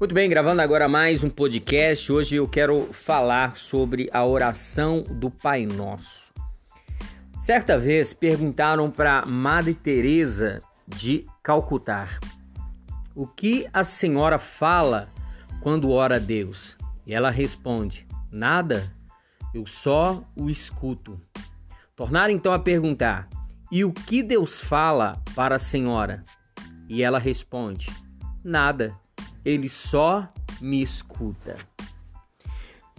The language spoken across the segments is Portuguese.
Muito bem, gravando agora mais um podcast. Hoje eu quero falar sobre a oração do Pai Nosso. Certa vez perguntaram para Madre Teresa de Calcutá: "O que a senhora fala quando ora a Deus?" E ela responde: "Nada. Eu só o escuto." Tornaram então a perguntar: "E o que Deus fala para a senhora?" E ela responde: "Nada." Ele só me escuta.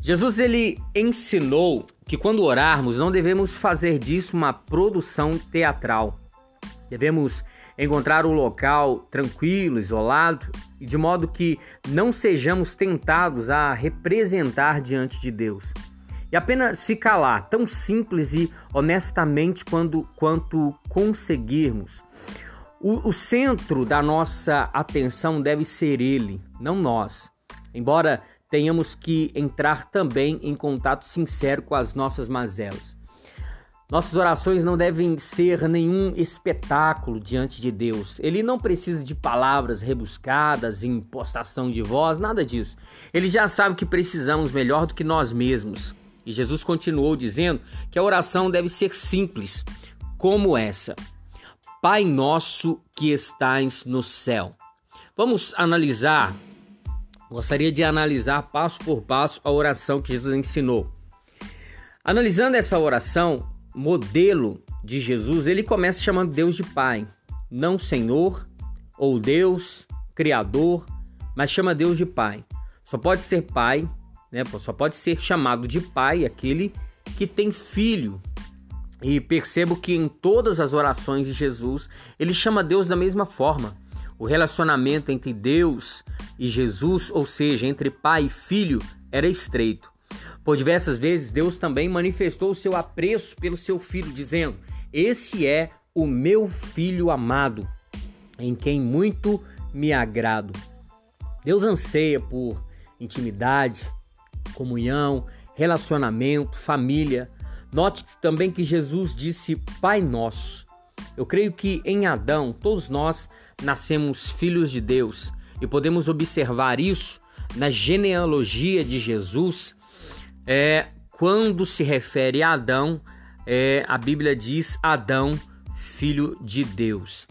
Jesus ele ensinou que quando orarmos não devemos fazer disso uma produção teatral. Devemos encontrar um local tranquilo, isolado, e de modo que não sejamos tentados a representar diante de Deus. E apenas ficar lá, tão simples e honestamente quando, quanto conseguirmos. O, o centro da nossa atenção deve ser Ele, não nós. Embora tenhamos que entrar também em contato sincero com as nossas mazelas. Nossas orações não devem ser nenhum espetáculo diante de Deus. Ele não precisa de palavras rebuscadas, impostação de voz, nada disso. Ele já sabe que precisamos melhor do que nós mesmos. E Jesus continuou dizendo que a oração deve ser simples, como essa. Pai nosso que estais no céu. Vamos analisar, gostaria de analisar passo por passo a oração que Jesus ensinou. Analisando essa oração, modelo de Jesus, ele começa chamando Deus de Pai, não Senhor ou Deus, Criador, mas chama Deus de Pai. Só pode ser Pai, né? Só pode ser chamado de Pai aquele que tem filho, e percebo que em todas as orações de Jesus, ele chama Deus da mesma forma. O relacionamento entre Deus e Jesus, ou seja, entre pai e filho, era estreito. Por diversas vezes, Deus também manifestou o seu apreço pelo seu filho, dizendo: Esse é o meu filho amado, em quem muito me agrado. Deus anseia por intimidade, comunhão, relacionamento, família Note também que Jesus disse Pai Nosso. Eu creio que em Adão todos nós nascemos filhos de Deus e podemos observar isso na genealogia de Jesus. É, quando se refere a Adão, é, a Bíblia diz Adão, filho de Deus.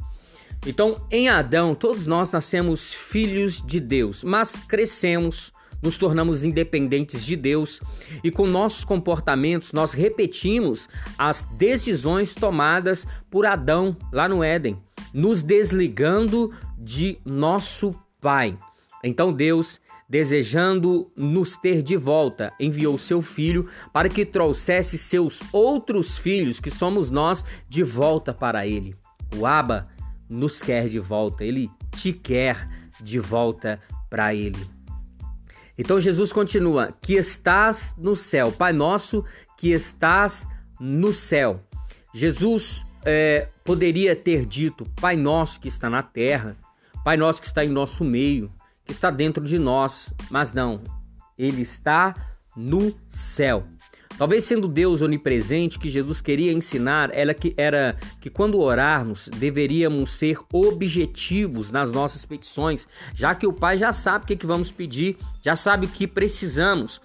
Então, em Adão, todos nós nascemos filhos de Deus, mas crescemos nos tornamos independentes de Deus e com nossos comportamentos nós repetimos as decisões tomadas por Adão lá no Éden, nos desligando de nosso Pai. Então Deus, desejando nos ter de volta, enviou seu filho para que trouxesse seus outros filhos, que somos nós, de volta para ele. O Abba nos quer de volta, ele te quer de volta para ele. Então Jesus continua: que estás no céu, Pai nosso que estás no céu. Jesus é, poderia ter dito: Pai nosso que está na terra, Pai nosso que está em nosso meio, que está dentro de nós, mas não, ele está no céu. Talvez sendo Deus onipresente, que Jesus queria ensinar era que, era que quando orarmos deveríamos ser objetivos nas nossas petições, já que o Pai já sabe o que, que vamos pedir, já sabe o que precisamos.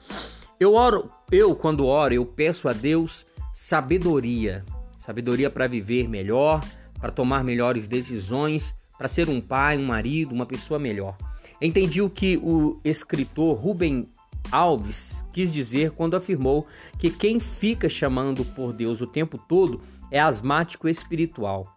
Eu oro, eu quando oro, eu peço a Deus sabedoria, sabedoria para viver melhor, para tomar melhores decisões, para ser um pai, um marido, uma pessoa melhor. Entendi o que o escritor Rubem Alves quis dizer quando afirmou que quem fica chamando por Deus o tempo todo é asmático espiritual.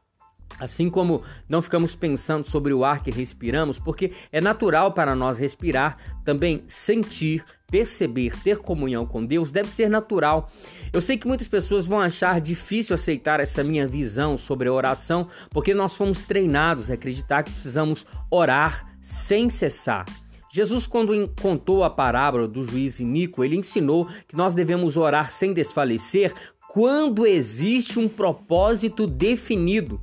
Assim como não ficamos pensando sobre o ar que respiramos, porque é natural para nós respirar, também sentir, perceber, ter comunhão com Deus deve ser natural. Eu sei que muitas pessoas vão achar difícil aceitar essa minha visão sobre a oração, porque nós fomos treinados a acreditar que precisamos orar sem cessar. Jesus, quando contou a parábola do juiz Inico, ele ensinou que nós devemos orar sem desfalecer quando existe um propósito definido.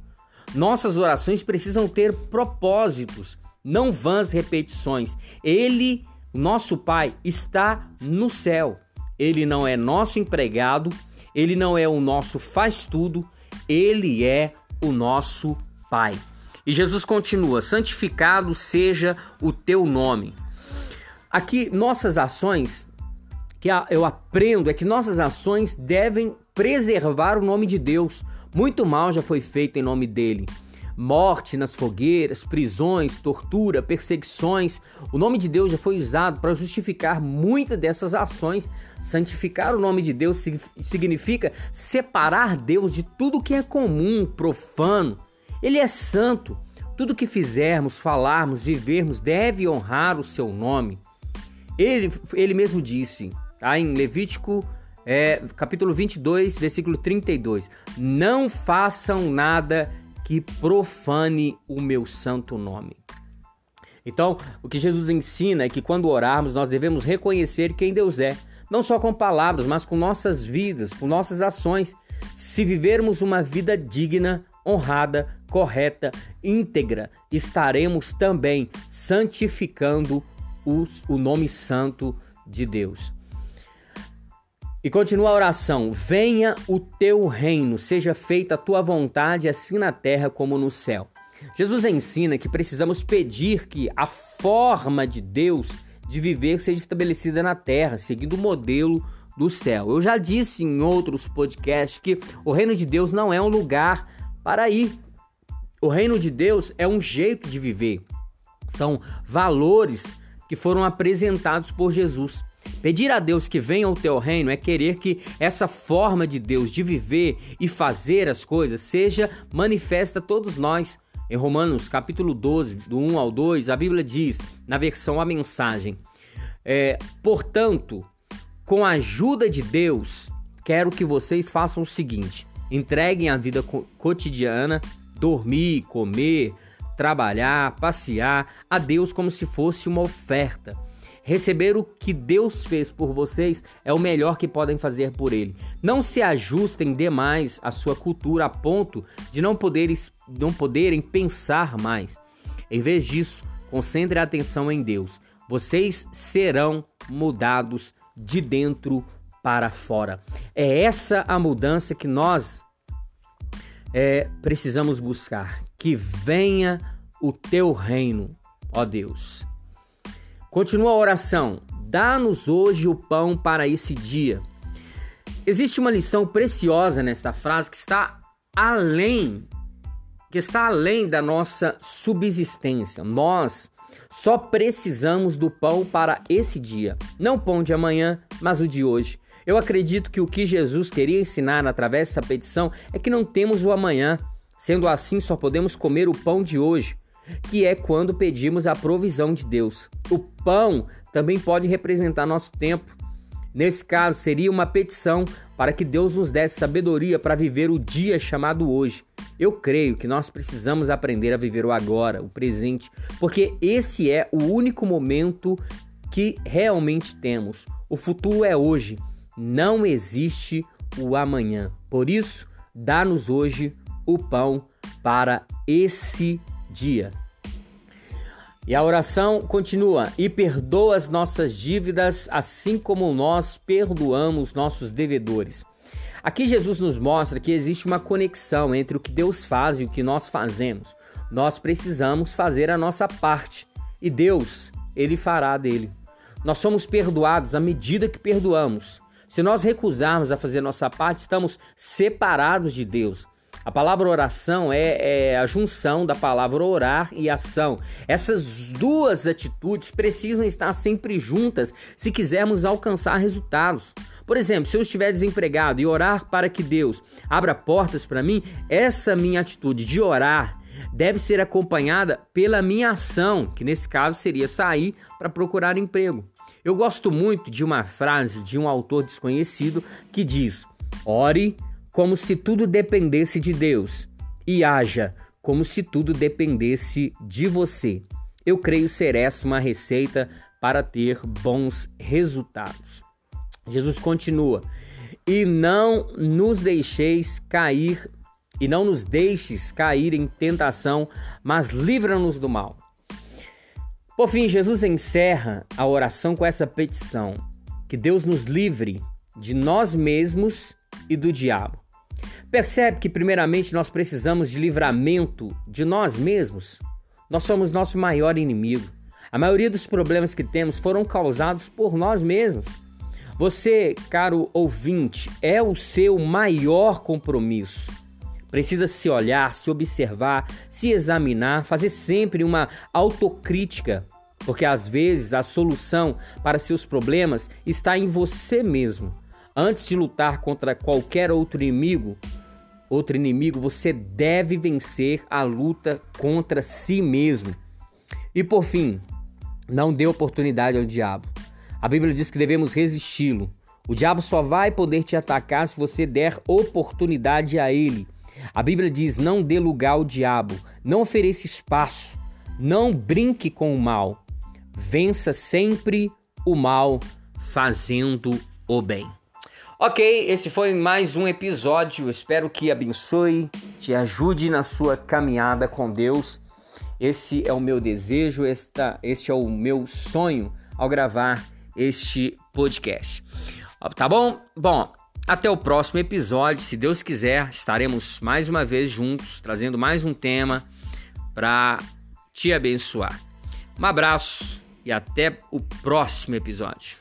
Nossas orações precisam ter propósitos, não vãs repetições. Ele, nosso Pai, está no céu. Ele não é nosso empregado, ele não é o nosso faz-tudo, ele é o nosso Pai. E Jesus continua: santificado seja o teu nome. Aqui, nossas ações, que eu aprendo, é que nossas ações devem preservar o nome de Deus. Muito mal já foi feito em nome dele morte nas fogueiras, prisões, tortura, perseguições. O nome de Deus já foi usado para justificar muitas dessas ações. Santificar o nome de Deus significa separar Deus de tudo que é comum, profano. Ele é santo. Tudo que fizermos, falarmos, vivermos deve honrar o seu nome. Ele, ele mesmo disse, tá? em Levítico é, capítulo 22, versículo 32: Não façam nada que profane o meu santo nome. Então, o que Jesus ensina é que quando orarmos, nós devemos reconhecer quem Deus é, não só com palavras, mas com nossas vidas, com nossas ações. Se vivermos uma vida digna, honrada, correta, íntegra, estaremos também santificando o nome santo de Deus. E continua a oração: Venha o teu reino, seja feita a tua vontade, assim na terra como no céu. Jesus ensina que precisamos pedir que a forma de Deus de viver seja estabelecida na terra, seguindo o modelo do céu. Eu já disse em outros podcasts que o reino de Deus não é um lugar para ir. O reino de Deus é um jeito de viver. São valores que foram apresentados por Jesus. Pedir a Deus que venha o teu reino é querer que essa forma de Deus de viver e fazer as coisas seja manifesta a todos nós. Em Romanos capítulo 12, do 1 ao 2, a Bíblia diz, na versão A Mensagem, é, portanto, com a ajuda de Deus, quero que vocês façam o seguinte: entreguem a vida cotidiana, dormir, comer, trabalhar, passear a Deus como se fosse uma oferta Receber o que Deus fez por vocês é o melhor que podem fazer por Ele. Não se ajustem demais à sua cultura a ponto de não, poderem, não poderem pensar mais. Em vez disso, concentre a atenção em Deus. Vocês serão mudados de dentro para fora. É essa a mudança que nós é, precisamos buscar. Que venha o teu reino, ó Deus. Continua a oração: Dá-nos hoje o pão para esse dia. Existe uma lição preciosa nesta frase que está além que está além da nossa subsistência. Nós só precisamos do pão para esse dia, não o pão de amanhã, mas o de hoje. Eu acredito que o que Jesus queria ensinar através dessa petição é que não temos o amanhã. Sendo assim, só podemos comer o pão de hoje que é quando pedimos a provisão de Deus. O pão também pode representar nosso tempo. Nesse caso, seria uma petição para que Deus nos desse sabedoria para viver o dia chamado hoje. Eu creio que nós precisamos aprender a viver o agora, o presente, porque esse é o único momento que realmente temos. O futuro é hoje, não existe o amanhã. Por isso, dá-nos hoje o pão para esse dia. E a oração continua: e perdoa as nossas dívidas, assim como nós perdoamos nossos devedores. Aqui Jesus nos mostra que existe uma conexão entre o que Deus faz e o que nós fazemos. Nós precisamos fazer a nossa parte e Deus, ele fará dele. Nós somos perdoados à medida que perdoamos. Se nós recusarmos a fazer nossa parte, estamos separados de Deus. A palavra oração é, é, a junção da palavra orar e ação. Essas duas atitudes precisam estar sempre juntas se quisermos alcançar resultados. Por exemplo, se eu estiver desempregado e orar para que Deus abra portas para mim, essa minha atitude de orar deve ser acompanhada pela minha ação, que nesse caso seria sair para procurar emprego. Eu gosto muito de uma frase de um autor desconhecido que diz: ore como se tudo dependesse de Deus e haja como se tudo dependesse de você. Eu creio ser essa uma receita para ter bons resultados. Jesus continua: E não nos deixeis cair, e não nos deixes cair em tentação, mas livra-nos do mal. Por fim, Jesus encerra a oração com essa petição: que Deus nos livre de nós mesmos e do diabo. Percebe que, primeiramente, nós precisamos de livramento de nós mesmos? Nós somos nosso maior inimigo. A maioria dos problemas que temos foram causados por nós mesmos. Você, caro ouvinte, é o seu maior compromisso. Precisa se olhar, se observar, se examinar, fazer sempre uma autocrítica, porque às vezes a solução para seus problemas está em você mesmo. Antes de lutar contra qualquer outro inimigo, outro inimigo, você deve vencer a luta contra si mesmo. E por fim, não dê oportunidade ao diabo. A Bíblia diz que devemos resisti-lo. O diabo só vai poder te atacar se você der oportunidade a ele. A Bíblia diz: não dê lugar ao diabo, não ofereça espaço, não brinque com o mal. Vença sempre o mal fazendo o bem. Ok, esse foi mais um episódio. Espero que abençoe, te ajude na sua caminhada com Deus. Esse é o meu desejo, esta, este é o meu sonho ao gravar este podcast. Tá bom? Bom, até o próximo episódio. Se Deus quiser, estaremos mais uma vez juntos, trazendo mais um tema para te abençoar. Um abraço e até o próximo episódio.